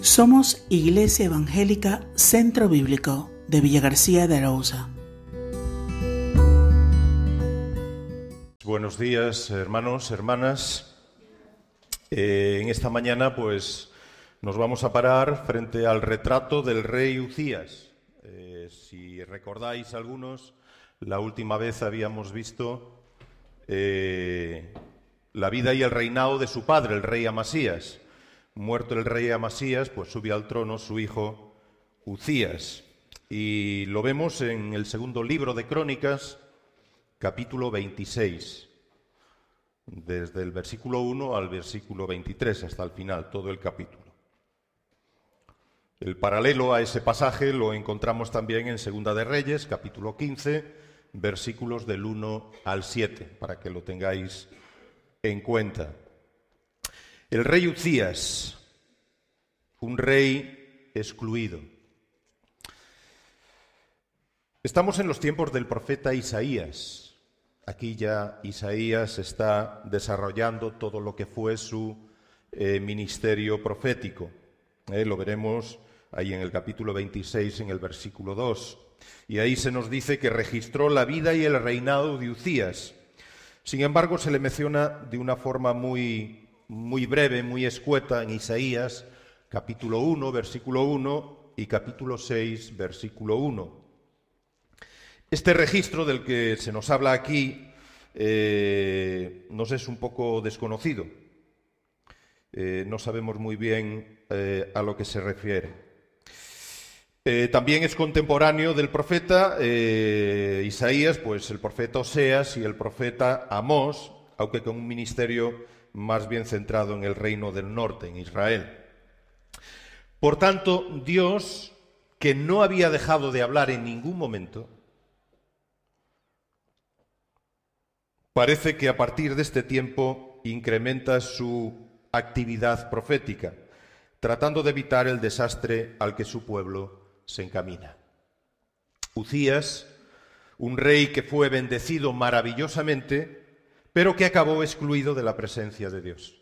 Somos Iglesia Evangélica Centro Bíblico de Villa García de Arauza. Buenos días, hermanos, hermanas. Eh, en esta mañana, pues, nos vamos a parar frente al retrato del rey Ucías. Eh, si recordáis algunos, la última vez habíamos visto eh, la vida y el reinado de su padre, el rey Amasías. Muerto el rey Amasías, pues sube al trono su hijo Ucías. Y lo vemos en el segundo libro de Crónicas, capítulo 26, desde el versículo 1 al versículo 23 hasta el final, todo el capítulo. El paralelo a ese pasaje lo encontramos también en Segunda de Reyes, capítulo 15, versículos del 1 al 7, para que lo tengáis en cuenta. El rey Ucías, un rey excluido. Estamos en los tiempos del profeta Isaías. Aquí ya Isaías está desarrollando todo lo que fue su eh, ministerio profético. Eh, lo veremos ahí en el capítulo 26, en el versículo 2. Y ahí se nos dice que registró la vida y el reinado de Ucías. Sin embargo, se le menciona de una forma muy muy breve, muy escueta en Isaías, capítulo 1, versículo 1 y capítulo 6, versículo 1. Este registro del que se nos habla aquí eh, nos es un poco desconocido. Eh, no sabemos muy bien eh, a lo que se refiere. también es contemporáneo del profeta Isaías, pues el profeta Oseas y el profeta Amós, aunque con un ministerio más bien centrado en el reino del norte, en Israel. Por tanto, Dios, que no había dejado de hablar en ningún momento, parece que a partir de este tiempo incrementa su actividad profética, tratando de evitar el desastre al que su pueblo se encamina. Ucías, un rey que fue bendecido maravillosamente, pero que acabó excluido de la presencia de Dios.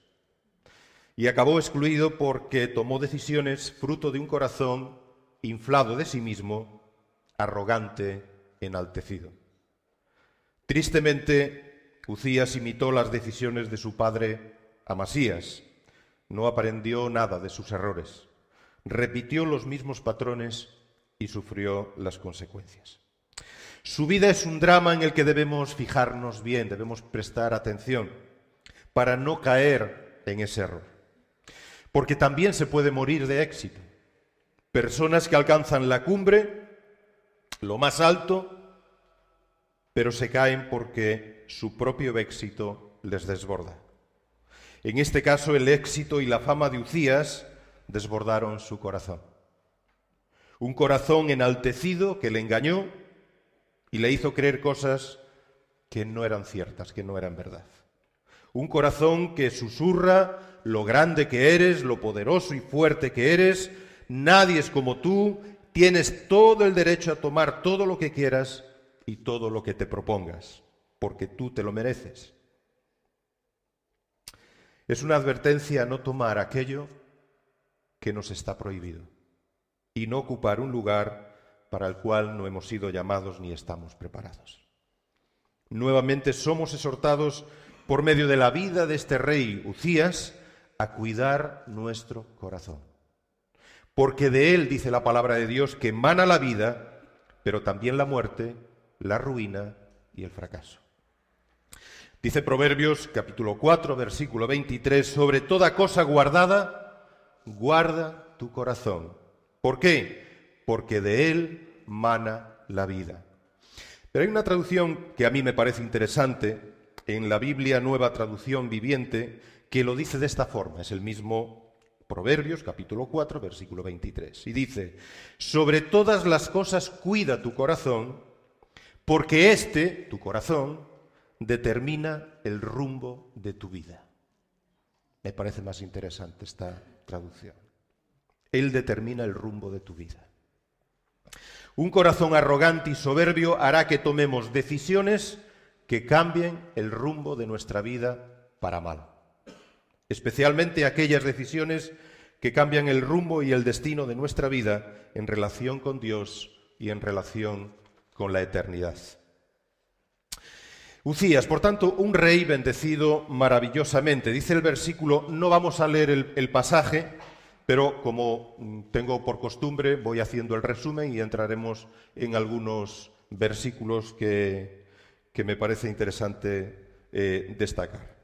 Y acabó excluido porque tomó decisiones fruto de un corazón inflado de sí mismo, arrogante, enaltecido. Tristemente, Ucías imitó las decisiones de su padre Amasías. No aprendió nada de sus errores. Repitió los mismos patrones y sufrió las consecuencias. Su vida es un drama en el que debemos fijarnos bien, debemos prestar atención para no caer en ese error. Porque también se puede morir de éxito. Personas que alcanzan la cumbre, lo más alto, pero se caen porque su propio éxito les desborda. En este caso, el éxito y la fama de Ucías desbordaron su corazón. Un corazón enaltecido que le engañó, y le hizo creer cosas que no eran ciertas, que no eran verdad. Un corazón que susurra lo grande que eres, lo poderoso y fuerte que eres, nadie es como tú, tienes todo el derecho a tomar todo lo que quieras y todo lo que te propongas, porque tú te lo mereces. Es una advertencia no tomar aquello que nos está prohibido y no ocupar un lugar para el cual no hemos sido llamados ni estamos preparados. Nuevamente somos exhortados por medio de la vida de este rey Ucías a cuidar nuestro corazón. Porque de él dice la palabra de Dios que emana la vida, pero también la muerte, la ruina y el fracaso. Dice Proverbios capítulo 4, versículo 23, sobre toda cosa guardada, guarda tu corazón. ¿Por qué? Porque de él mana la vida. Pero hay una traducción que a mí me parece interesante en la Biblia Nueva Traducción Viviente que lo dice de esta forma, es el mismo Proverbios capítulo 4 versículo 23 y dice, sobre todas las cosas cuida tu corazón, porque este, tu corazón, determina el rumbo de tu vida. Me parece más interesante esta traducción. Él determina el rumbo de tu vida. Un corazón arrogante y soberbio hará que tomemos decisiones que cambien el rumbo de nuestra vida para mal. Especialmente aquellas decisiones que cambian el rumbo y el destino de nuestra vida en relación con Dios y en relación con la eternidad. Ucías, por tanto, un rey bendecido maravillosamente. Dice el versículo, no vamos a leer el, pasaje, pero como tengo por costumbre, voy haciendo el resumen y entraremos en algunos versículos que, me parece interesante eh, destacar.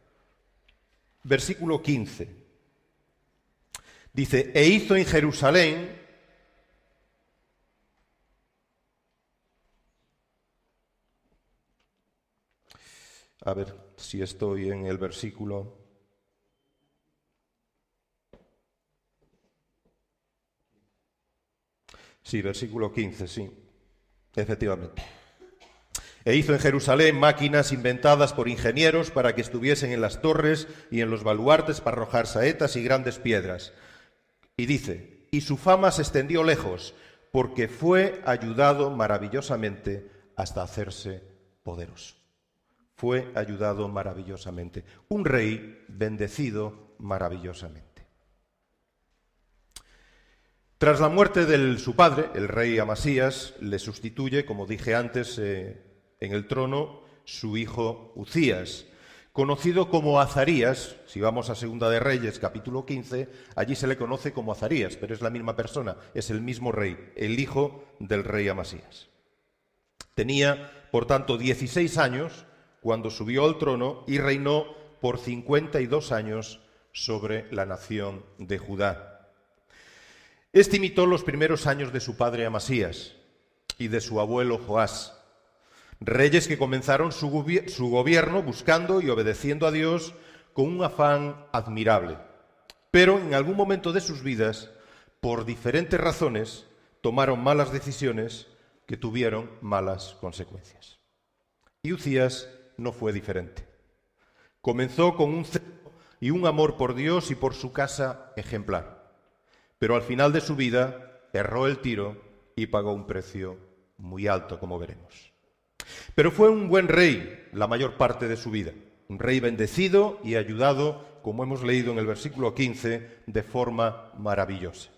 Versículo 15. Dice, e hizo en Jerusalén A ver si estoy en el versículo. Sí, versículo 15, sí, efectivamente. E hizo en Jerusalén máquinas inventadas por ingenieros para que estuviesen en las torres y en los baluartes para arrojar saetas y grandes piedras. Y dice, y su fama se extendió lejos, porque fue ayudado maravillosamente hasta hacerse poderoso fue ayudado maravillosamente. Un rey bendecido maravillosamente. Tras la muerte de su padre, el rey Amasías, le sustituye, como dije antes, eh, en el trono su hijo Ucías, conocido como Azarías, si vamos a Segunda de Reyes, capítulo 15, allí se le conoce como Azarías, pero es la misma persona, es el mismo rey, el hijo del rey Amasías. Tenía, por tanto, 16 años cuando subió al trono y reinó por 52 años sobre la nación de Judá. Este imitó los primeros años de su padre Amasías y de su abuelo Joás, reyes que comenzaron su, gobierno buscando y obedeciendo a Dios con un afán admirable. Pero en algún momento de sus vidas, por diferentes razones, tomaron malas decisiones que tuvieron malas consecuencias. Y Ucías no fue diferente. Comenzó con un celo y un amor por Dios y por su casa ejemplar, pero al final de su vida erró el tiro y pagó un precio muy alto, como veremos. Pero fue un buen rey la mayor parte de su vida, un rey bendecido y ayudado, como hemos leído en el versículo 15, de forma maravillosa.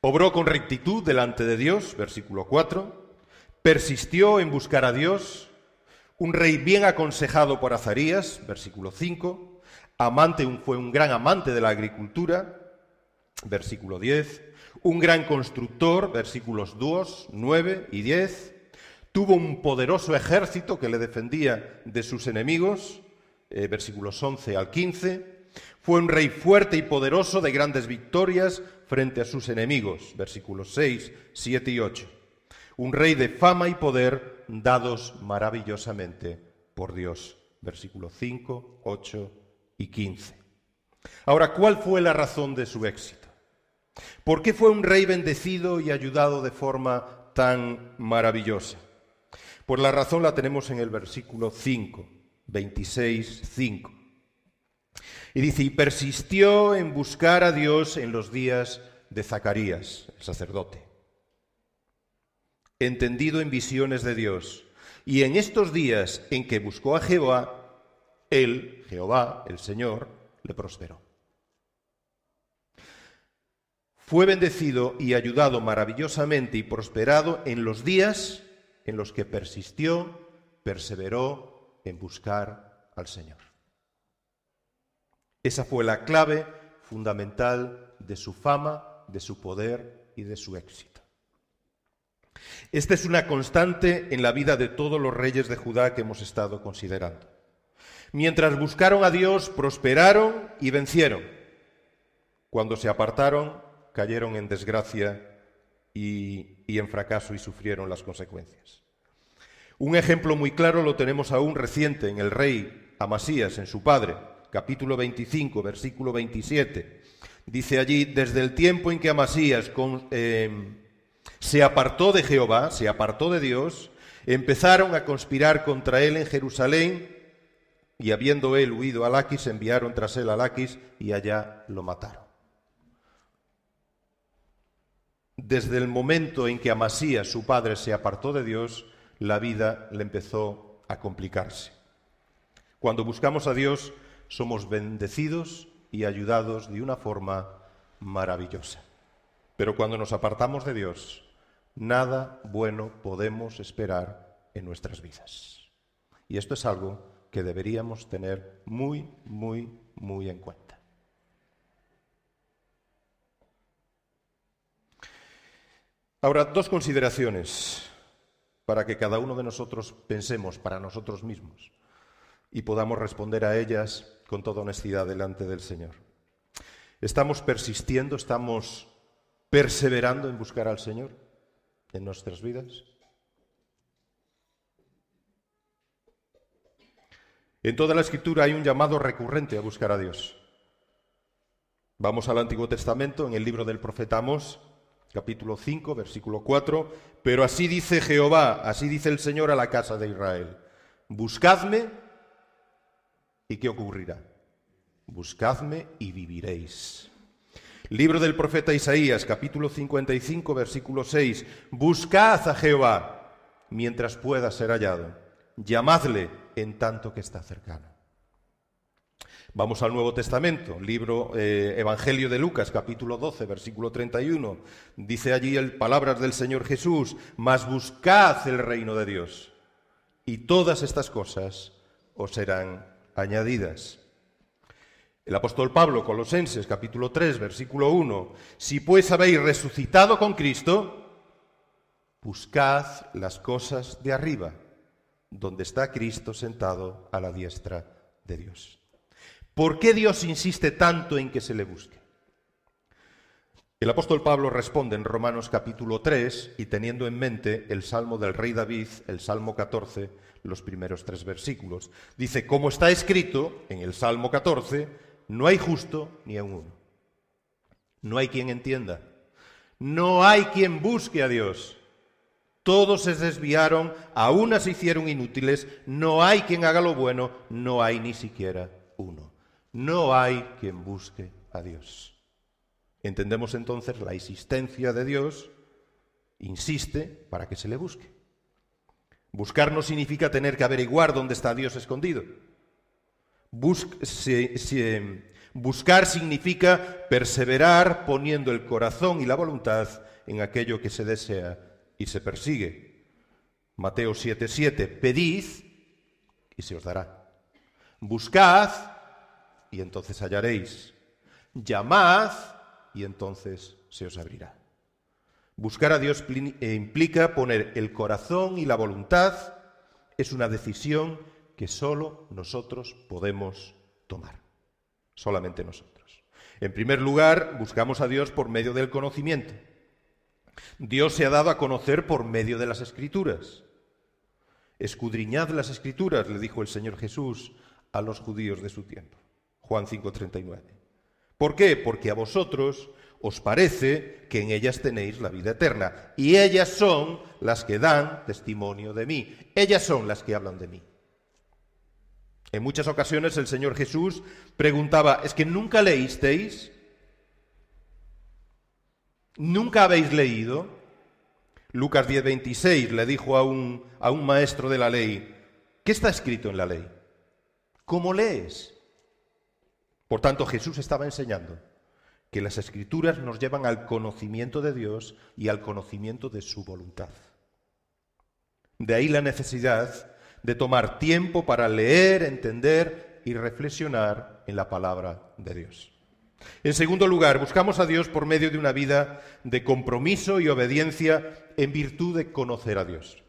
Obró con rectitud delante de Dios, versículo 4, persistió en buscar a Dios, un rey bien aconsejado por Azarías, versículo 5, amante, fue un gran amante de la agricultura, versículo 10, un gran constructor, versículos 2, 9 y 10, tuvo un poderoso ejército que le defendía de sus enemigos, eh, versículos 11 al 15, fue un rey fuerte y poderoso de grandes victorias frente a sus enemigos, versículos 6, 7 y 8 un rey de fama y poder dados maravillosamente por Dios. Versículo 5, 8 y 15. Ahora, ¿cuál fue la razón de su éxito? ¿Por qué fue un rey bendecido y ayudado de forma tan maravillosa? Pues la razón la tenemos en el versículo 5, 26, 5. Y dice, y persistió en buscar a Dios en los días de Zacarías, el sacerdote entendido en visiones de Dios. Y en estos días en que buscó a Jehová, él, Jehová, el Señor, le prosperó. Fue bendecido y ayudado maravillosamente y prosperado en los días en los que persistió, perseveró en buscar al Señor. Esa fue la clave fundamental de su fama, de su poder y de su éxito. Esta es una constante en la vida de todos los reyes de Judá que hemos estado considerando. Mientras buscaron a Dios, prosperaron y vencieron. Cuando se apartaron, cayeron en desgracia y, en fracaso y sufrieron las consecuencias. Un ejemplo muy claro lo tenemos aún reciente en el rey Amasías, en su padre, capítulo 25, versículo 27. Dice allí, desde el tiempo en que Amasías eh, se apartó de Jehová, se apartó de Dios, empezaron a conspirar contra él en Jerusalén y habiendo él huido a Laquis, enviaron tras él a Laquis y allá lo mataron. Desde el momento en que Amasías, su padre, se apartó de Dios, la vida le empezó a complicarse. Cuando buscamos a Dios, somos bendecidos y ayudados de una forma maravillosa. Pero cuando nos apartamos de Dios, nada bueno podemos esperar en nuestras vidas. Y esto es algo que deberíamos tener muy, muy, muy en cuenta. Ahora, dos consideraciones para que cada uno de nosotros pensemos para nosotros mismos y podamos responder a ellas con toda honestidad delante del Señor. ¿Estamos persistiendo, estamos perseverando en buscar al Señor en nuestras vidas? En toda la escritura hay un llamado recurrente a buscar a Dios. Vamos al Antiguo Testamento, en el libro del profeta Amós, capítulo 5, versículo 4, pero así dice Jehová, así dice el Señor a la casa de Israel, buscadme y ¿qué ocurrirá? Buscadme y viviréis. Libro del profeta Isaías, capítulo 55, versículo 6, buscad a Jehová mientras pueda ser hallado, llamadle en tanto que está cercano. Vamos al Nuevo Testamento, libro eh, Evangelio de Lucas, capítulo 12, versículo 31. Dice allí el palabras del Señor Jesús, mas buscad el reino de Dios, y todas estas cosas os serán añadidas. El apóstol Pablo, Colosenses, capítulo 3, versículo 1, si pues habéis resucitado con Cristo, buscad las cosas de arriba donde está Cristo sentado a la diestra de Dios. ¿Por qué Dios insiste tanto en que se le busque? El apóstol Pablo responde en Romanos capítulo 3 y teniendo en mente el salmo del rey David, el salmo 14, los primeros tres versículos. Dice, como está escrito en el salmo 14, no hay justo ni a uno. No hay quien entienda. No hay quien busque a Dios. Todos se desviaron, a unas se hicieron inútiles, no hay quien haga lo bueno, no hay ni siquiera uno. No hay quien busque a Dios. Entendemos entonces la existencia de Dios, insiste para que se le busque. Buscar no significa tener que averiguar dónde está Dios escondido. buscar significa perseverar poniendo el corazón y la voluntad en aquello que se desea y se persigue. Mateo 7:7, pedid y se os dará. Buscad y entonces hallaréis. Llamad y entonces se os abrirá. Buscar a Dios eh, implica poner el corazón y la voluntad. Es una decisión que solo nosotros podemos tomar. Solamente nosotros. En primer lugar, buscamos a Dios por medio del conocimiento. Dios se ha dado a conocer por medio de las escrituras. Escudriñad las escrituras, le dijo el Señor Jesús a los judíos de su tiempo. Juan 5:39. ¿Por qué? Porque a vosotros os parece que en ellas tenéis la vida eterna. Y ellas son las que dan testimonio de mí. Ellas son las que hablan de mí. En muchas ocasiones el Señor Jesús preguntaba, ¿es que nunca leísteis? ¿Nunca habéis leído? Lucas 10:26 le dijo a un, a un maestro de la ley, ¿qué está escrito en la ley? ¿Cómo lees? Por tanto, Jesús estaba enseñando que las escrituras nos llevan al conocimiento de Dios y al conocimiento de su voluntad. De ahí la necesidad de tomar tiempo para leer, entender y reflexionar en la palabra de Dios. En segundo lugar, buscamos a Dios por medio de una vida de compromiso y obediencia en virtud de conocer a Dios.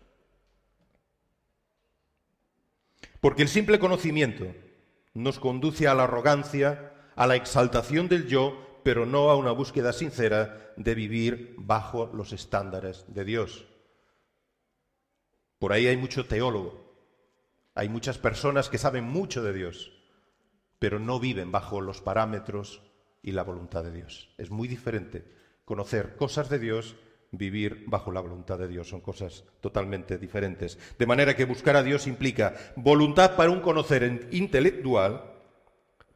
Porque el simple conocimiento nos conduce a la arrogancia, a la exaltación del yo, pero no a una búsqueda sincera de vivir bajo los estándares de Dios. Por ahí hay mucho teólogo, hay muchas personas que saben mucho de Dios, pero no viven bajo los parámetros y la voluntad de Dios. Es muy diferente conocer cosas de Dios, vivir bajo la voluntad de Dios. Son cosas totalmente diferentes. De manera que buscar a Dios implica voluntad para un conocer intelectual,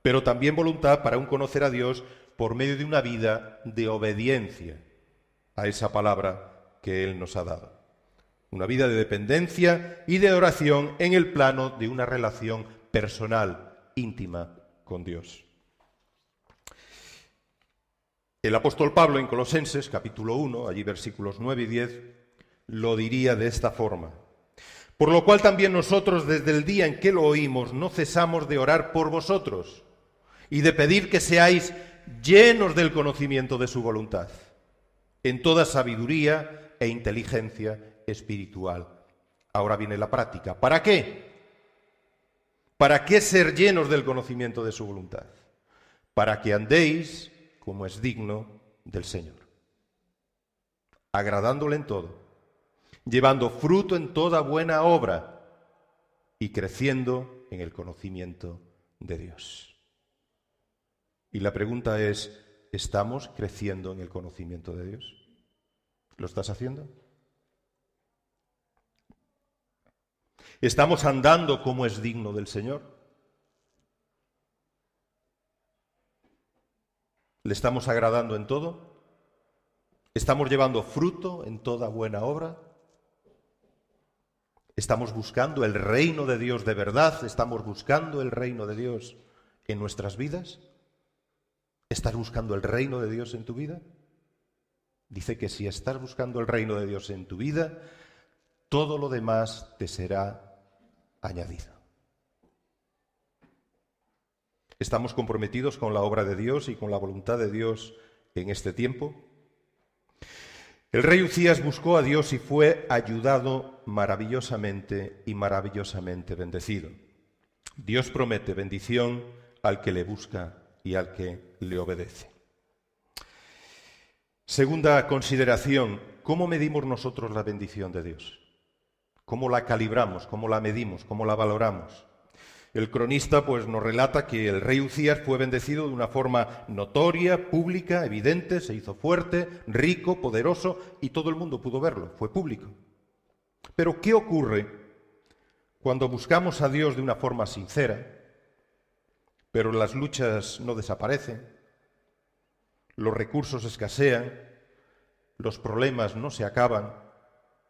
pero también voluntad para un conocer a Dios por medio de una vida de obediencia a esa palabra que Él nos ha dado. Una vida de dependencia y de oración en el plano de una relación personal, íntima con Dios. El apóstol Pablo en Colosenses, capítulo 1, allí versículos 9 y 10, lo diría de esta forma. Por lo cual también nosotros desde el día en que lo oímos no cesamos de orar por vosotros y de pedir que seáis llenos del conocimiento de su voluntad, en toda sabiduría e inteligencia espiritual. Ahora viene la práctica. ¿Para qué? ¿Para qué ser llenos del conocimiento de su voluntad? Para que andéis como es digno del Señor, agradándole en todo, llevando fruto en toda buena obra y creciendo en el conocimiento de Dios. Y la pregunta es, ¿estamos creciendo en el conocimiento de Dios? ¿Lo estás haciendo? ¿Estamos andando como es digno del Señor? ¿Le estamos agradando en todo? ¿Estamos llevando fruto en toda buena obra? ¿Estamos buscando el reino de Dios de verdad? ¿Estamos buscando el reino de Dios en nuestras vidas? ¿Estás buscando el reino de Dios en tu vida? Dice que si estás buscando el reino de Dios en tu vida, todo lo demás te será añadido. ¿Estamos comprometidos con la obra de Dios y con la voluntad de Dios en este tiempo? El rey Ucías buscó a Dios y fue ayudado maravillosamente y maravillosamente bendecido. Dios promete bendición al que le busca y al que le obedece. Segunda consideración, ¿cómo medimos nosotros la bendición de Dios? ¿Cómo la calibramos? ¿Cómo la medimos? ¿Cómo la valoramos? El cronista pues nos relata que el rey Ucías fue bendecido de una forma notoria, pública, evidente, se hizo fuerte, rico, poderoso y todo el mundo pudo verlo, fue público. Pero ¿qué ocurre cuando buscamos a Dios de una forma sincera, pero las luchas no desaparecen, los recursos escasean, los problemas no se acaban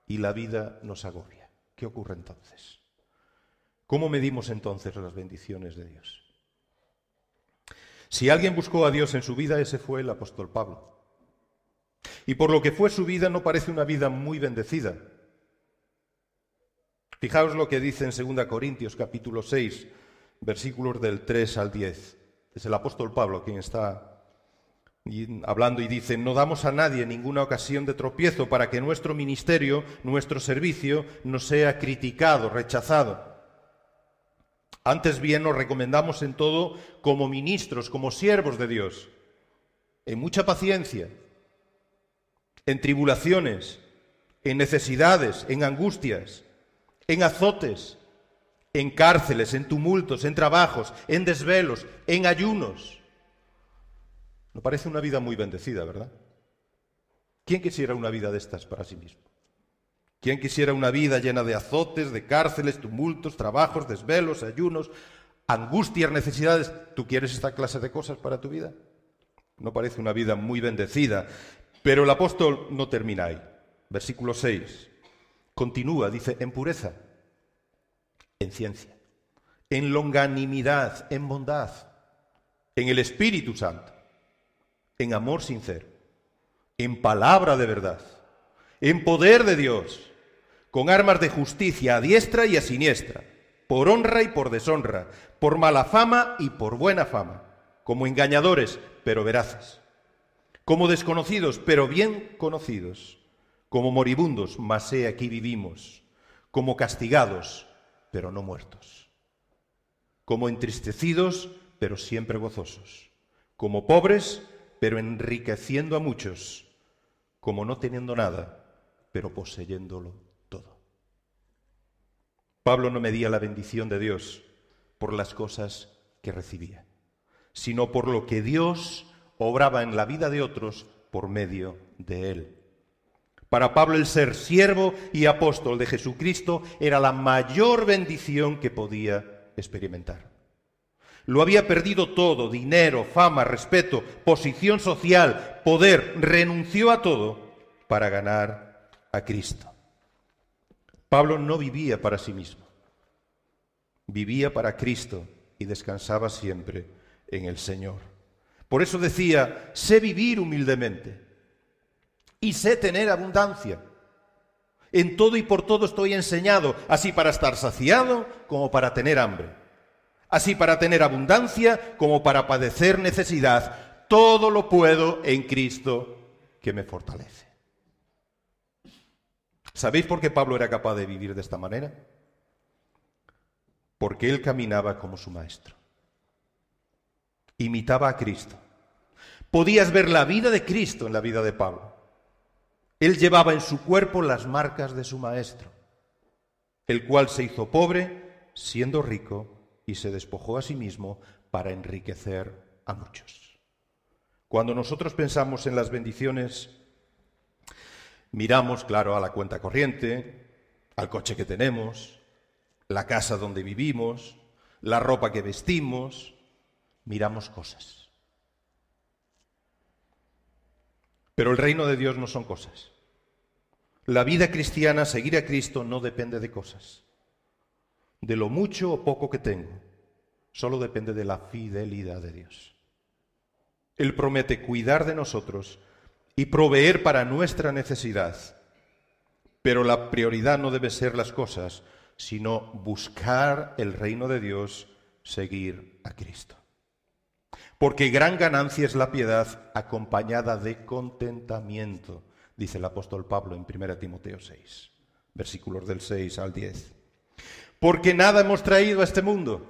y la vida nos agobia? ¿Qué ocurre entonces? ¿Cómo medimos entonces las bendiciones de Dios? Si alguien buscó a Dios en su vida, ese fue el apóstol Pablo. Y por lo que fue su vida, no parece una vida muy bendecida. Fijaos lo que dice en 2 Corintios capítulo 6, versículos del 3 al 10. Es el apóstol Pablo quien está hablando y dice, no damos a nadie ninguna ocasión de tropiezo para que nuestro ministerio, nuestro servicio, no sea criticado, rechazado. Antes bien nos recomendamos en todo como ministros, como siervos de Dios, en mucha paciencia, en tribulaciones, en necesidades, en angustias, en azotes, en cárceles, en tumultos, en trabajos, en desvelos, en ayunos no parece una vida muy bendecida, ¿verdad? ¿Quién quisiera una vida de estas para sí mismo? ¿Quién quisiera una vida llena de azotes, de cárceles, tumultos, trabajos, desvelos, ayunos, angustias, necesidades? ¿Tú quieres esta clase de cosas para tu vida? No parece una vida muy bendecida. Pero el apóstol no termina ahí. Versículo 6. Continúa, dice, en pureza, en ciencia, en longanimidad, en bondad, en el Espíritu Santo en amor sincero, en palabra de verdad, en poder de Dios, con armas de justicia a diestra y a siniestra, por honra y por deshonra, por mala fama y por buena fama, como engañadores, pero veraces, como desconocidos, pero bien conocidos, como moribundos, mas he aquí vivimos, como castigados, pero no muertos, como entristecidos, pero siempre gozosos, como pobres, pero enriqueciendo a muchos, como no teniendo nada, pero poseyéndolo. Pablo no medía la bendición de Dios por las cosas que recibía, sino por lo que Dios obraba en la vida de otros por medio de él. Para Pablo el ser siervo y apóstol de Jesucristo era la mayor bendición que podía experimentar. Lo había perdido todo, dinero, fama, respeto, posición social, poder, renunció a todo para ganar a Cristo. Pablo no vivía para sí mismo, vivía para Cristo y descansaba siempre en el Señor. Por eso decía, sé vivir humildemente y sé tener abundancia. En todo y por todo estoy enseñado, así para estar saciado como para tener hambre, así para tener abundancia como para padecer necesidad. Todo lo puedo en Cristo que me fortalece. ¿Sabéis por qué Pablo era capaz de vivir de esta manera? Porque él caminaba como su maestro. Imitaba a Cristo. Podías ver la vida de Cristo en la vida de Pablo. Él llevaba en su cuerpo las marcas de su maestro, el cual se hizo pobre siendo rico y se despojó a sí mismo para enriquecer a muchos. Cuando nosotros pensamos en las bendiciones Miramos, claro, a la cuenta corriente, al coche que tenemos, la casa donde vivimos, la ropa que vestimos, miramos cosas. Pero el reino de Dios no son cosas. La vida cristiana, seguir a Cristo, no depende de cosas. De lo mucho o poco que tengo, solo depende de la fidelidad de Dios. Él promete cuidar de nosotros y proveer para nuestra necesidad. Pero la prioridad no debe ser las cosas, sino buscar el reino de Dios, seguir a Cristo. Porque gran ganancia es la piedad acompañada de contentamiento, dice el apóstol Pablo en 1 Timoteo 6, versículos del 6 al 10. Porque nada hemos traído a este mundo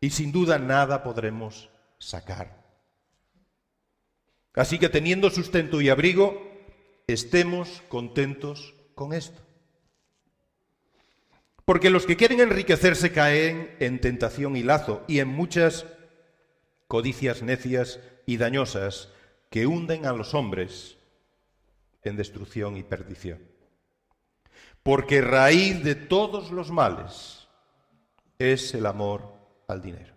y sin duda nada podremos sacar. Así que teniendo sustento y abrigo, estemos contentos con esto. Porque los que quieren enriquecerse caen en tentación y lazo y en muchas codicias necias y dañosas que hunden a los hombres en destrucción y perdición. Porque raíz de todos los males es el amor al dinero,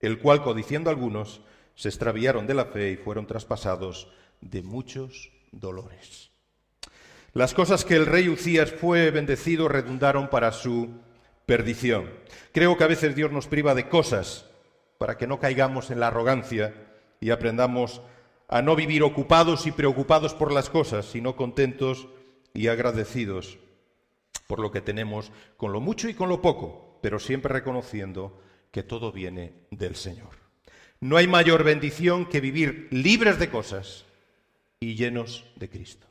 el cual, codiciando algunos, se extraviaron de la fe y fueron traspasados de muchos dolores. Las cosas que el rey Ucías fue bendecido redundaron para su perdición. Creo que a veces Dios nos priva de cosas para que no caigamos en la arrogancia y aprendamos a no vivir ocupados y preocupados por las cosas, sino contentos y agradecidos por lo que tenemos, con lo mucho y con lo poco, pero siempre reconociendo que todo viene del Señor. No hay mayor bendición que vivir libres de cosas y llenos de Cristo.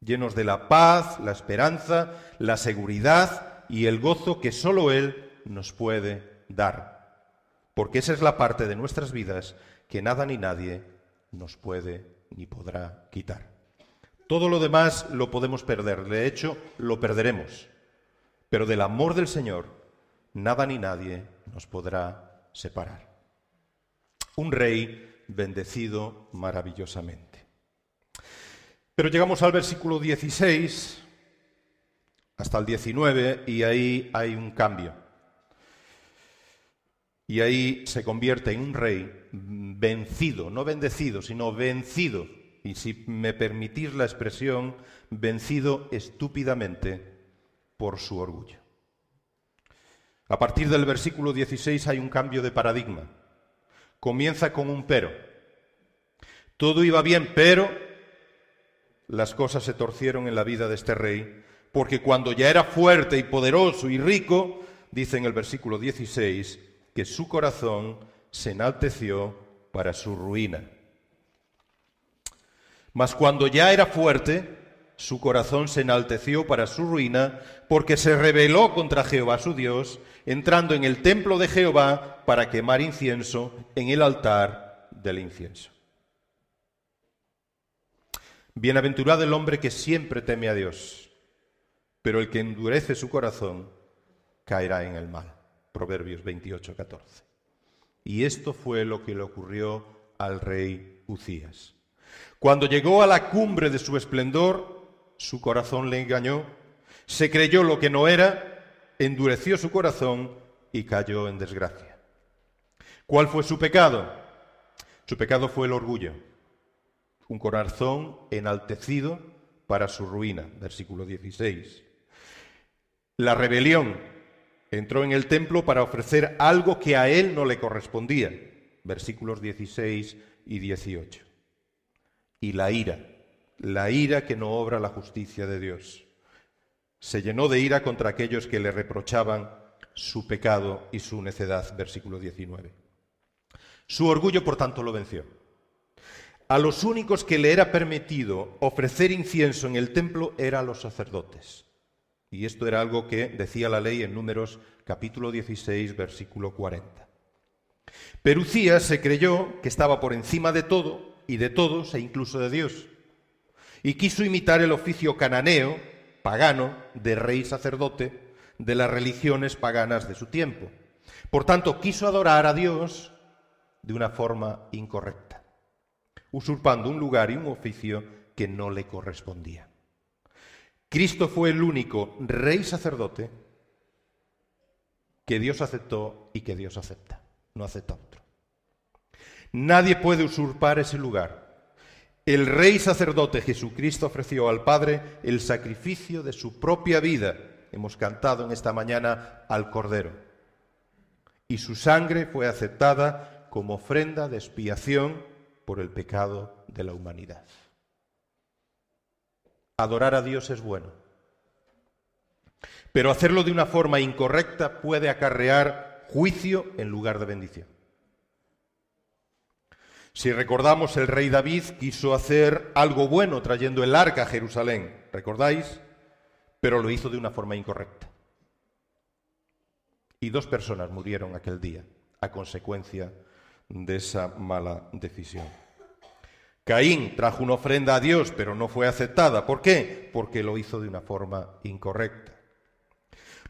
Llenos de la paz, la esperanza, la seguridad y el gozo que solo Él nos puede dar. Porque esa es la parte de nuestras vidas que nada ni nadie nos puede ni podrá quitar. Todo lo demás lo podemos perder, de hecho lo perderemos. Pero del amor del Señor, nada ni nadie nos podrá separar un rey bendecido maravillosamente. Pero llegamos al versículo 16 hasta el 19 y ahí hay un cambio. Y ahí se convierte en un rey vencido, no bendecido, sino vencido. Y si me permitís la expresión, vencido estúpidamente por su orgullo. A partir del versículo 16 hay un cambio de paradigma comienza con un pero. Todo iba bien, pero las cosas se torcieron en la vida de este rey, porque cuando ya era fuerte y poderoso y rico, dice en el versículo 16, que su corazón se enalteció para su ruina. Mas cuando ya era fuerte, su corazón se enalteció para su ruina, porque se rebeló contra Jehová su Dios, entrando en el templo de Jehová para quemar incienso en el altar del incienso. Bienaventurado el hombre que siempre teme a Dios, pero el que endurece su corazón caerá en el mal. Proverbios 28, 14. Y esto fue lo que le ocurrió al rey Ucías. Cuando llegó a la cumbre de su esplendor, su corazón le engañó, se creyó lo que no era, endureció su corazón y cayó en desgracia. ¿Cuál fue su pecado? Su pecado fue el orgullo, un corazón enaltecido para su ruina, versículo 16. La rebelión entró en el templo para ofrecer algo que a él no le correspondía, versículos 16 y 18. Y la ira, la ira que no obra la justicia de Dios. Se llenó de ira contra aquellos que le reprochaban su pecado y su necedad, versículo 19. Su orgullo, por tanto, lo venció. A los únicos que le era permitido ofrecer incienso en el templo eran los sacerdotes. Y esto era algo que decía la ley en Números capítulo 16, versículo 40. Perucías se creyó que estaba por encima de todo y de todos e incluso de Dios. Y quiso imitar el oficio cananeo, pagano, de rey sacerdote de las religiones paganas de su tiempo. Por tanto, quiso adorar a Dios de una forma incorrecta, usurpando un lugar y un oficio que no le correspondía. Cristo fue el único rey sacerdote que Dios aceptó y que Dios acepta, no acepta otro. Nadie puede usurpar ese lugar. El rey sacerdote Jesucristo ofreció al Padre el sacrificio de su propia vida. Hemos cantado en esta mañana al Cordero. Y su sangre fue aceptada como ofrenda de expiación por el pecado de la humanidad. Adorar a Dios es bueno, pero hacerlo de una forma incorrecta puede acarrear juicio en lugar de bendición. Si recordamos, el rey David quiso hacer algo bueno trayendo el arca a Jerusalén, ¿recordáis? Pero lo hizo de una forma incorrecta. Y dos personas murieron aquel día a consecuencia de esa mala decisión. Caín trajo una ofrenda a Dios, pero no fue aceptada. ¿Por qué? Porque lo hizo de una forma incorrecta.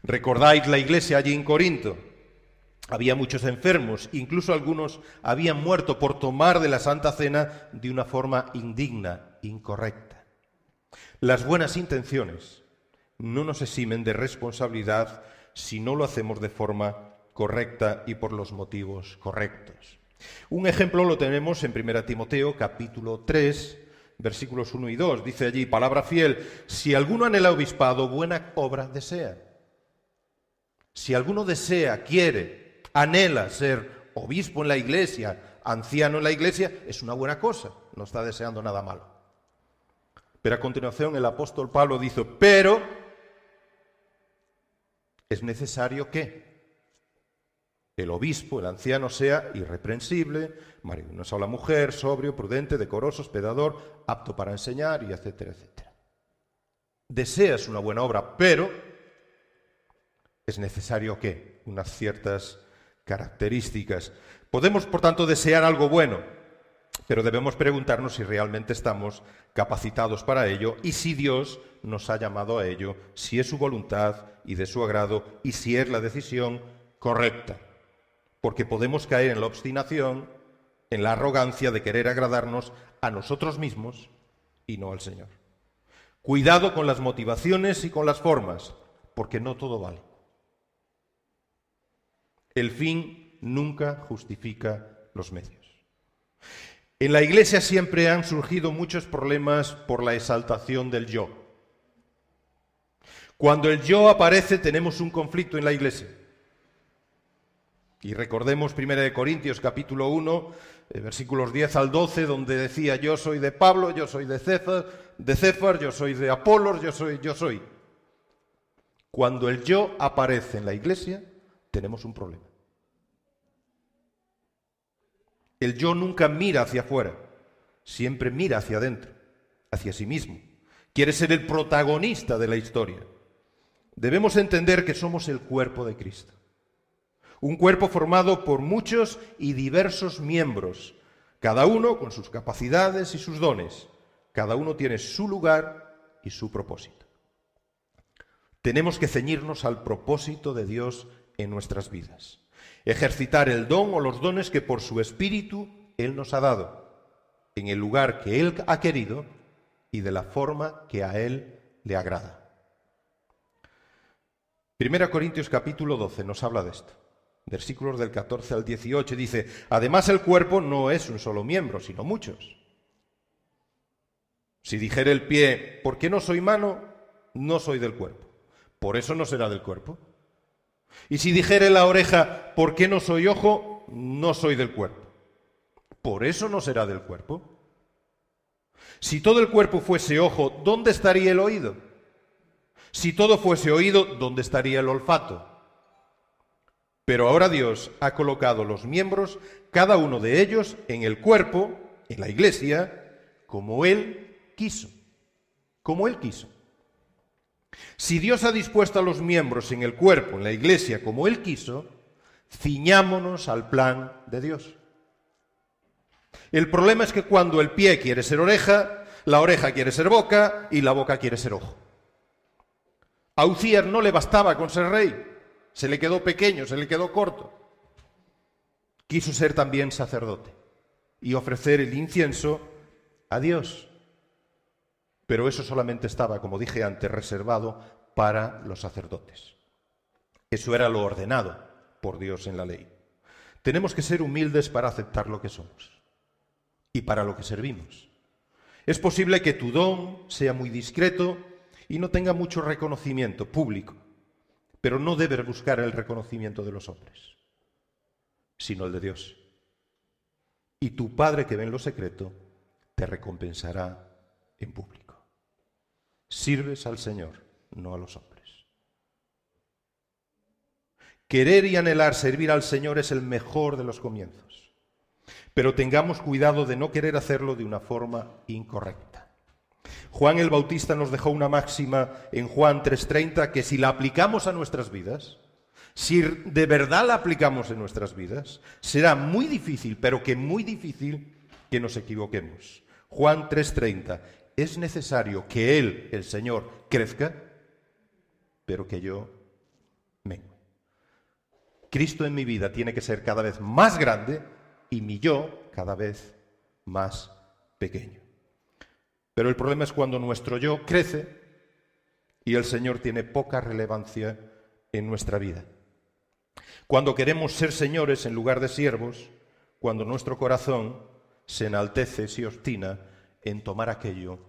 ¿Recordáis la iglesia allí en Corinto? Había muchos enfermos, incluso algunos habían muerto por tomar de la Santa Cena de una forma indigna, incorrecta. Las buenas intenciones no nos eximen de responsabilidad si no lo hacemos de forma correcta y por los motivos correctos. Un ejemplo lo tenemos en 1 Timoteo capítulo 3, versículos 1 y 2. Dice allí, palabra fiel, si alguno anhela obispado, buena obra desea. Si alguno desea, quiere anhela ser obispo en la iglesia, anciano en la iglesia, es una buena cosa, no está deseando nada malo. Pero a continuación el apóstol Pablo dice, pero es necesario que el obispo, el anciano, sea irreprensible, marido no a la mujer, sobrio, prudente, decoroso, hospedador, apto para enseñar, y etcétera, etcétera. Deseas una buena obra, pero es necesario que unas ciertas características. Podemos, por tanto, desear algo bueno, pero debemos preguntarnos si realmente estamos capacitados para ello y si Dios nos ha llamado a ello, si es su voluntad y de su agrado y si es la decisión correcta. Porque podemos caer en la obstinación, en la arrogancia de querer agradarnos a nosotros mismos y no al Señor. Cuidado con las motivaciones y con las formas, porque no todo vale. El fin nunca justifica los medios. En la Iglesia siempre han surgido muchos problemas por la exaltación del yo. Cuando el yo aparece tenemos un conflicto en la Iglesia. Y recordemos 1 Corintios capítulo 1, eh, versículos 10 al 12, donde decía yo soy de Pablo, yo soy de César, de Céfar, yo soy de Apolos, yo soy, yo soy. Cuando el yo aparece en la iglesia, tenemos un problema. El yo nunca mira hacia afuera, siempre mira hacia adentro, hacia sí mismo. Quiere ser el protagonista de la historia. Debemos entender que somos el cuerpo de Cristo. Un cuerpo formado por muchos y diversos miembros, cada uno con sus capacidades y sus dones. Cada uno tiene su lugar y su propósito. Tenemos que ceñirnos al propósito de Dios en nuestras vidas ejercitar el don o los dones que por su espíritu Él nos ha dado, en el lugar que Él ha querido y de la forma que a Él le agrada. Primera Corintios capítulo 12 nos habla de esto. Versículos del 14 al 18 dice, además el cuerpo no es un solo miembro, sino muchos. Si dijere el pie, ¿por qué no soy mano? No soy del cuerpo. Por eso no será del cuerpo. Y si dijere la oreja, ¿por qué no soy ojo? No soy del cuerpo. Por eso no será del cuerpo. Si todo el cuerpo fuese ojo, ¿dónde estaría el oído? Si todo fuese oído, ¿dónde estaría el olfato? Pero ahora Dios ha colocado los miembros, cada uno de ellos, en el cuerpo, en la iglesia, como Él quiso. Como Él quiso. Si Dios ha dispuesto a los miembros en el cuerpo, en la iglesia, como Él quiso, ciñámonos al plan de Dios. El problema es que cuando el pie quiere ser oreja, la oreja quiere ser boca y la boca quiere ser ojo. A no le bastaba con ser rey, se le quedó pequeño, se le quedó corto. Quiso ser también sacerdote y ofrecer el incienso a Dios. Pero eso solamente estaba, como dije antes, reservado para los sacerdotes. Eso era lo ordenado por Dios en la ley. Tenemos que ser humildes para aceptar lo que somos y para lo que servimos. Es posible que tu don sea muy discreto y no tenga mucho reconocimiento público, pero no debes buscar el reconocimiento de los hombres, sino el de Dios. Y tu Padre que ve en lo secreto te recompensará en público. Sirves al Señor, no a los hombres. Querer y anhelar servir al Señor es el mejor de los comienzos. Pero tengamos cuidado de no querer hacerlo de una forma incorrecta. Juan el Bautista nos dejó una máxima en Juan 3:30 que si la aplicamos a nuestras vidas, si de verdad la aplicamos en nuestras vidas, será muy difícil, pero que muy difícil que nos equivoquemos. Juan 3:30, es necesario que Él, el Señor, crezca, pero que yo mengue. Cristo en mi vida tiene que ser cada vez más grande y mi yo cada vez más pequeño. Pero el problema es cuando nuestro yo crece y el Señor tiene poca relevancia en nuestra vida. Cuando queremos ser señores en lugar de siervos, cuando nuestro corazón se enaltece, se obstina en tomar aquello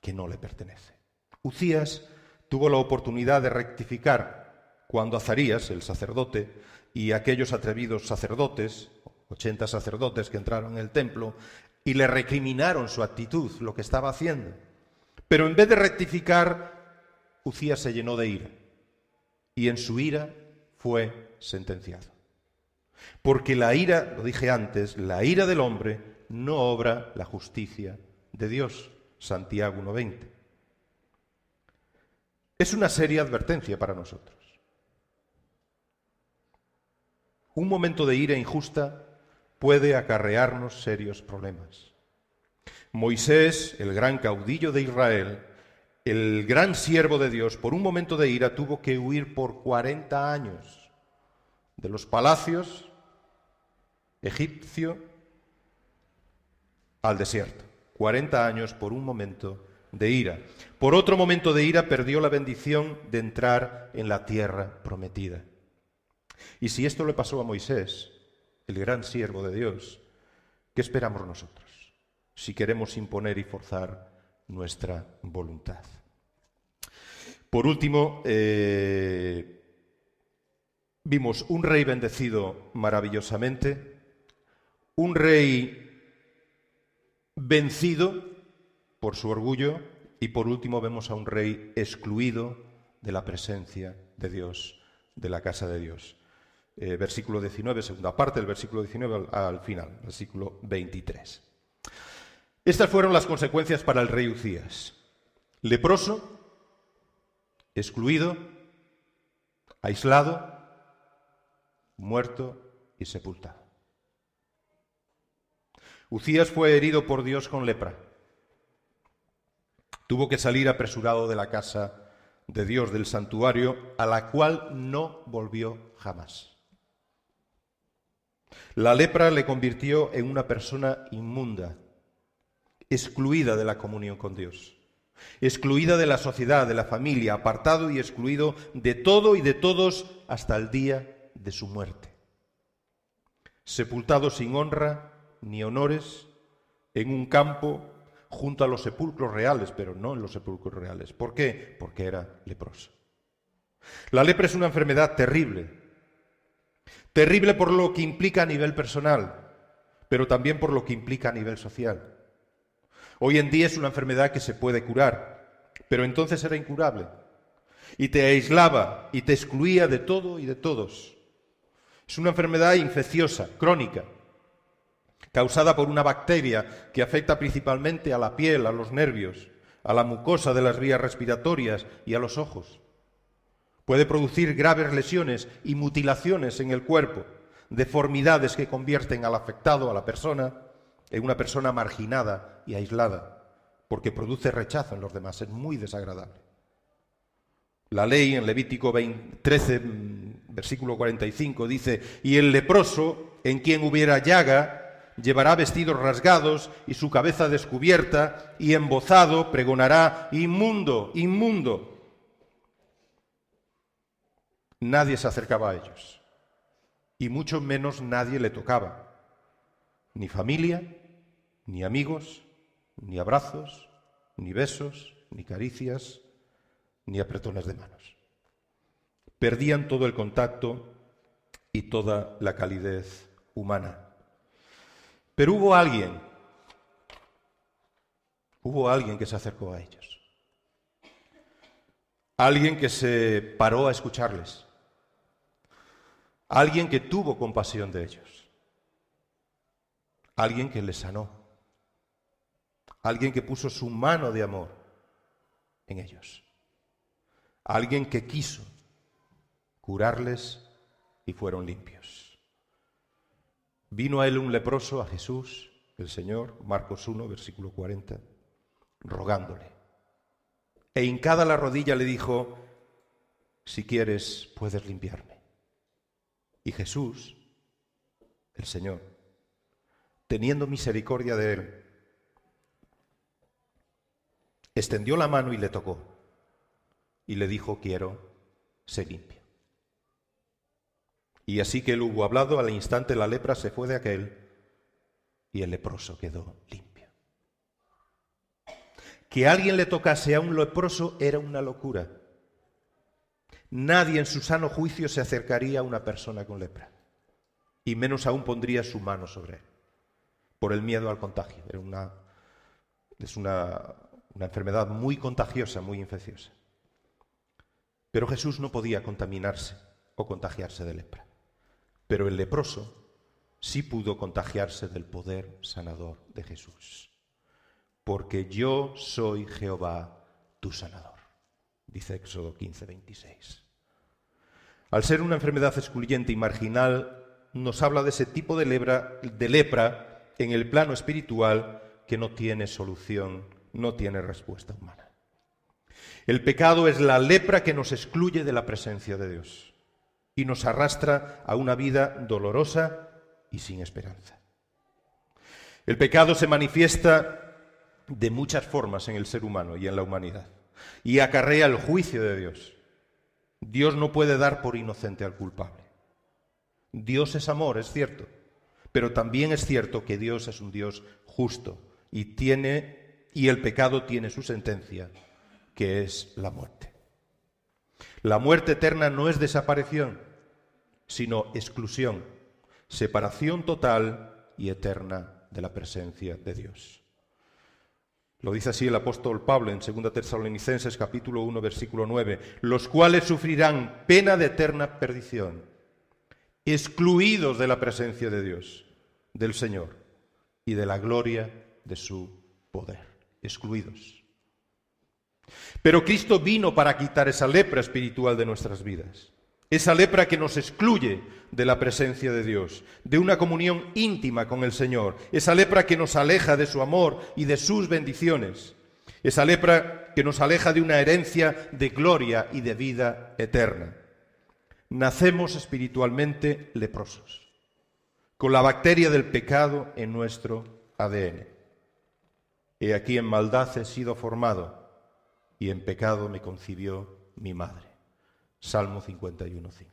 que no le pertenece. Ucías tuvo la oportunidad de rectificar cuando Azarías, el sacerdote, y aquellos atrevidos sacerdotes, 80 sacerdotes que entraron en el templo, y le recriminaron su actitud, lo que estaba haciendo. Pero en vez de rectificar, Ucías se llenó de ira, y en su ira fue sentenciado. Porque la ira, lo dije antes, la ira del hombre no obra la justicia de Dios. Santiago 1.20. Es una seria advertencia para nosotros. Un momento de ira injusta puede acarrearnos serios problemas. Moisés, el gran caudillo de Israel, el gran siervo de Dios, por un momento de ira tuvo que huir por 40 años de los palacios egipcio al desierto. 40 años por un momento de ira. Por otro momento de ira perdió la bendición de entrar en la tierra prometida. Y si esto le pasó a Moisés, el gran siervo de Dios, ¿qué esperamos nosotros si queremos imponer y forzar nuestra voluntad? Por último, eh, vimos un rey bendecido maravillosamente, un rey vencido por su orgullo y por último vemos a un rey excluido de la presencia de Dios, de la casa de Dios. Eh, versículo 19, segunda parte del versículo 19 al, al final, versículo 23. Estas fueron las consecuencias para el rey Ucías. Leproso, excluido, aislado, muerto y sepultado. Ucías fue herido por Dios con lepra. Tuvo que salir apresurado de la casa de Dios, del santuario, a la cual no volvió jamás. La lepra le convirtió en una persona inmunda, excluida de la comunión con Dios, excluida de la sociedad, de la familia, apartado y excluido de todo y de todos hasta el día de su muerte. Sepultado sin honra ni honores en un campo junto a los sepulcros reales, pero no en los sepulcros reales. ¿Por qué? Porque era leproso. La lepra es una enfermedad terrible, terrible por lo que implica a nivel personal, pero también por lo que implica a nivel social. Hoy en día es una enfermedad que se puede curar, pero entonces era incurable. Y te aislaba y te excluía de todo y de todos. Es una enfermedad infecciosa, crónica, causada por una bacteria que afecta principalmente a la piel, a los nervios, a la mucosa de las vías respiratorias y a los ojos. Puede producir graves lesiones y mutilaciones en el cuerpo, deformidades que convierten al afectado, a la persona, en una persona marginada y aislada, porque produce rechazo en los demás, es muy desagradable. La ley en Levítico 13, mm, versículo 45, dice, y el leproso, en quien hubiera llaga, llevará vestidos rasgados y su cabeza descubierta, y embozado pregonará, inmundo, inmundo. Nadie se acercaba a ellos, y mucho menos nadie le tocaba, ni familia, ni amigos, ni abrazos, ni besos, ni caricias, ni apretones de manos. Perdían todo el contacto y toda la calidez humana. Pero hubo alguien, hubo alguien que se acercó a ellos. Alguien que se paró a escucharles. Alguien que tuvo compasión de ellos. Alguien que les sanó. Alguien que puso su mano de amor en ellos alguien que quiso curarles y fueron limpios. Vino a él un leproso, a Jesús, el Señor, Marcos 1, versículo 40, rogándole. E hincada la rodilla le dijo, si quieres, puedes limpiarme. Y Jesús, el Señor, teniendo misericordia de él, extendió la mano y le tocó y le dijo, quiero ser limpio. Y así que él hubo hablado, al instante la lepra se fue de aquel y el leproso quedó limpio. Que alguien le tocase a un leproso era una locura. Nadie en su sano juicio se acercaría a una persona con lepra, y menos aún pondría su mano sobre él, por el miedo al contagio. Era una, es una, una enfermedad muy contagiosa, muy infecciosa. Pero Jesús no podía contaminarse o contagiarse de lepra. Pero el leproso sí pudo contagiarse del poder sanador de Jesús. Porque yo soy Jehová, tu sanador. Dice Éxodo 15, 26. Al ser una enfermedad excluyente y marginal, nos habla de ese tipo de, de lepra en el plano espiritual que no tiene solución, no tiene respuesta humana. El pecado es la lepra que nos excluye de la presencia de Dios y nos arrastra a una vida dolorosa y sin esperanza. El pecado se manifiesta de muchas formas en el ser humano y en la humanidad y acarrea el juicio de Dios. Dios no puede dar por inocente al culpable. Dios es amor, es cierto, pero también es cierto que Dios es un Dios justo y tiene y el pecado tiene su sentencia que es la muerte. La muerte eterna no es desaparición, sino exclusión, separación total y eterna de la presencia de Dios. Lo dice así el apóstol Pablo en 2 Tesalonicenses capítulo 1 versículo 9, los cuales sufrirán pena de eterna perdición, excluidos de la presencia de Dios, del Señor y de la gloria de su poder, excluidos. Pero Cristo vino para quitar esa lepra espiritual de nuestras vidas. Esa lepra que nos excluye de la presencia de Dios, de una comunión íntima con el Señor. Esa lepra que nos aleja de su amor y de sus bendiciones. Esa lepra que nos aleja de una herencia de gloria y de vida eterna. Nacemos espiritualmente leprosos, con la bacteria del pecado en nuestro ADN. He aquí en maldad he sido formado y en pecado me concibió mi madre. Salmo 51.5.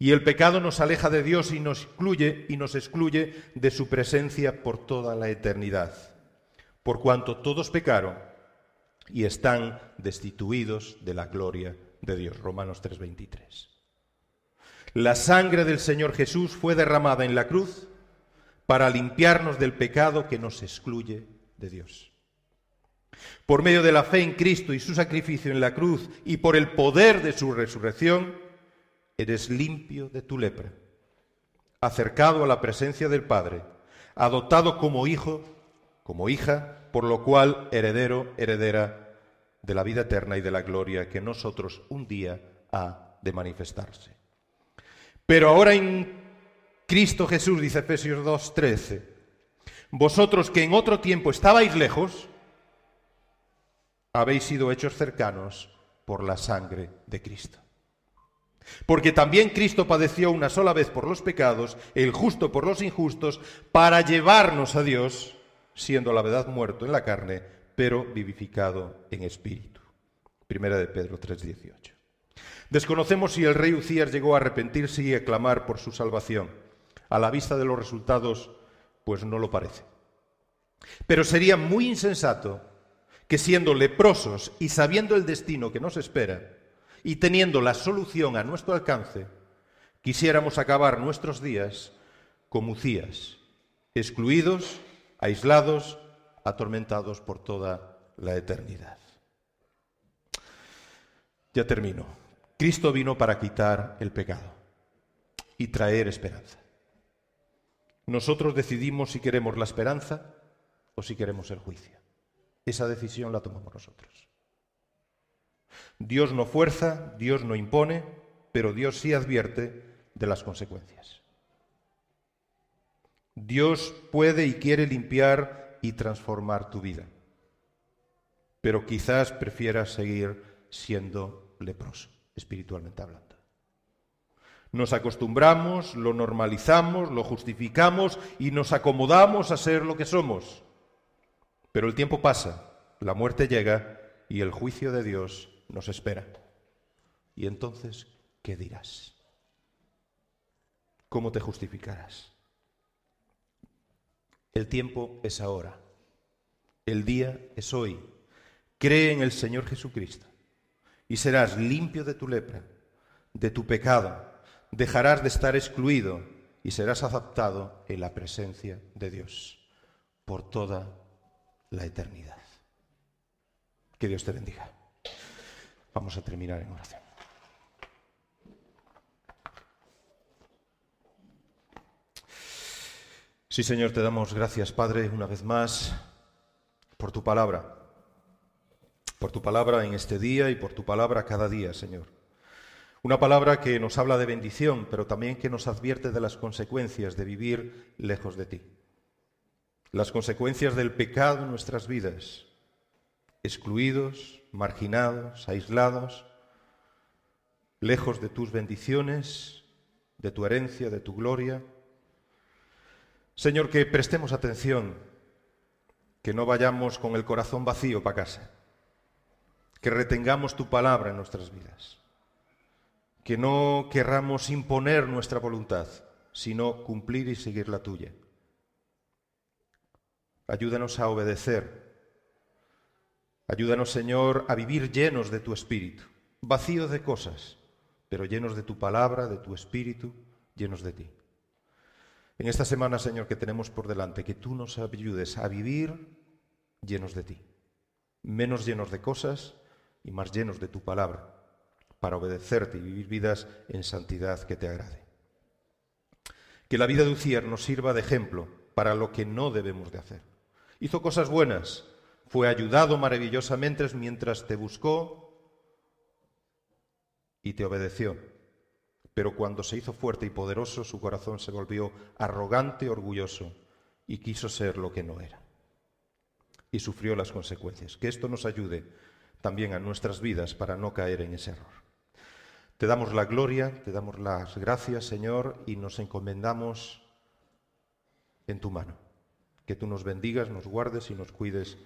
Y el pecado nos aleja de Dios y nos excluye y nos excluye de su presencia por toda la eternidad, por cuanto todos pecaron y están destituidos de la gloria de Dios. Romanos 3:23. La sangre del Señor Jesús fue derramada en la cruz para limpiarnos del pecado que nos excluye de Dios. Por medio de la fe en Cristo y su sacrificio en la cruz y por el poder de su resurrección, eres limpio de tu lepra, acercado a la presencia del Padre, adoptado como hijo, como hija, por lo cual heredero, heredera de la vida eterna y de la gloria que nosotros un día ha de manifestarse. Pero ahora en Cristo Jesús, dice Efesios 2.13, vosotros que en otro tiempo estabais lejos, habéis sido hechos cercanos por la sangre de Cristo. Porque también Cristo padeció una sola vez por los pecados, el justo por los injustos, para llevarnos a Dios, siendo la verdad muerto en la carne, pero vivificado en espíritu. Primera de Pedro 3:18. Desconocemos si el rey Ucías llegó a arrepentirse y a clamar por su salvación. A la vista de los resultados, pues no lo parece. Pero sería muy insensato que siendo leprosos y sabiendo el destino que nos espera, y teniendo la solución a nuestro alcance, quisiéramos acabar nuestros días como Ucías, excluidos, aislados, atormentados por toda la eternidad. Ya termino. Cristo vino para quitar el pecado y traer esperanza. Nosotros decidimos si queremos la esperanza o si queremos el juicio. Esa decisión la tomamos nosotros. Dios no fuerza, Dios no impone, pero Dios sí advierte de las consecuencias. Dios puede y quiere limpiar y transformar tu vida, pero quizás prefieras seguir siendo leproso, espiritualmente hablando. Nos acostumbramos, lo normalizamos, lo justificamos y nos acomodamos a ser lo que somos. Pero el tiempo pasa, la muerte llega y el juicio de Dios nos espera. Y entonces, ¿qué dirás? ¿Cómo te justificarás? El tiempo es ahora. El día es hoy. Cree en el Señor Jesucristo y serás limpio de tu lepra, de tu pecado. Dejarás de estar excluido y serás adaptado en la presencia de Dios por toda la eternidad. Que Dios te bendiga. Vamos a terminar en oración. Sí, Señor, te damos gracias, Padre, una vez más, por tu palabra, por tu palabra en este día y por tu palabra cada día, Señor. Una palabra que nos habla de bendición, pero también que nos advierte de las consecuencias de vivir lejos de ti. Las consecuencias del pecado en nuestras vidas, excluidos, marginados, aislados, lejos de tus bendiciones, de tu herencia, de tu gloria. Señor, que prestemos atención, que no vayamos con el corazón vacío para casa, que retengamos tu palabra en nuestras vidas, que no querramos imponer nuestra voluntad, sino cumplir y seguir la tuya. Ayúdanos a obedecer Ayúdanos, Señor, a vivir llenos de tu Espíritu, vacíos de cosas, pero llenos de tu palabra, de tu Espíritu, llenos de ti. En esta semana, Señor, que tenemos por delante, que tú nos ayudes a vivir llenos de ti, menos llenos de cosas y más llenos de tu palabra, para obedecerte y vivir vidas en santidad que te agrade. Que la vida de Ucier nos sirva de ejemplo para lo que no debemos de hacer. Hizo cosas buenas, fue ayudado maravillosamente mientras te buscó y te obedeció. Pero cuando se hizo fuerte y poderoso, su corazón se volvió arrogante orgulloso y quiso ser lo que no era. Y sufrió las consecuencias. Que esto nos ayude también a nuestras vidas para no caer en ese error. Te damos la gloria, te damos las gracias, Señor, y nos encomendamos en tu mano que tú nos bendigas, nos guardes y nos cuides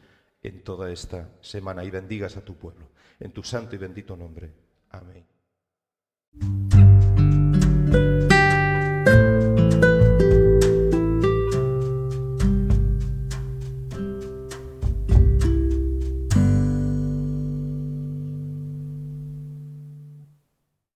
en toda esta semana y bendigas a tu pueblo. En tu santo y bendito nombre. Amén.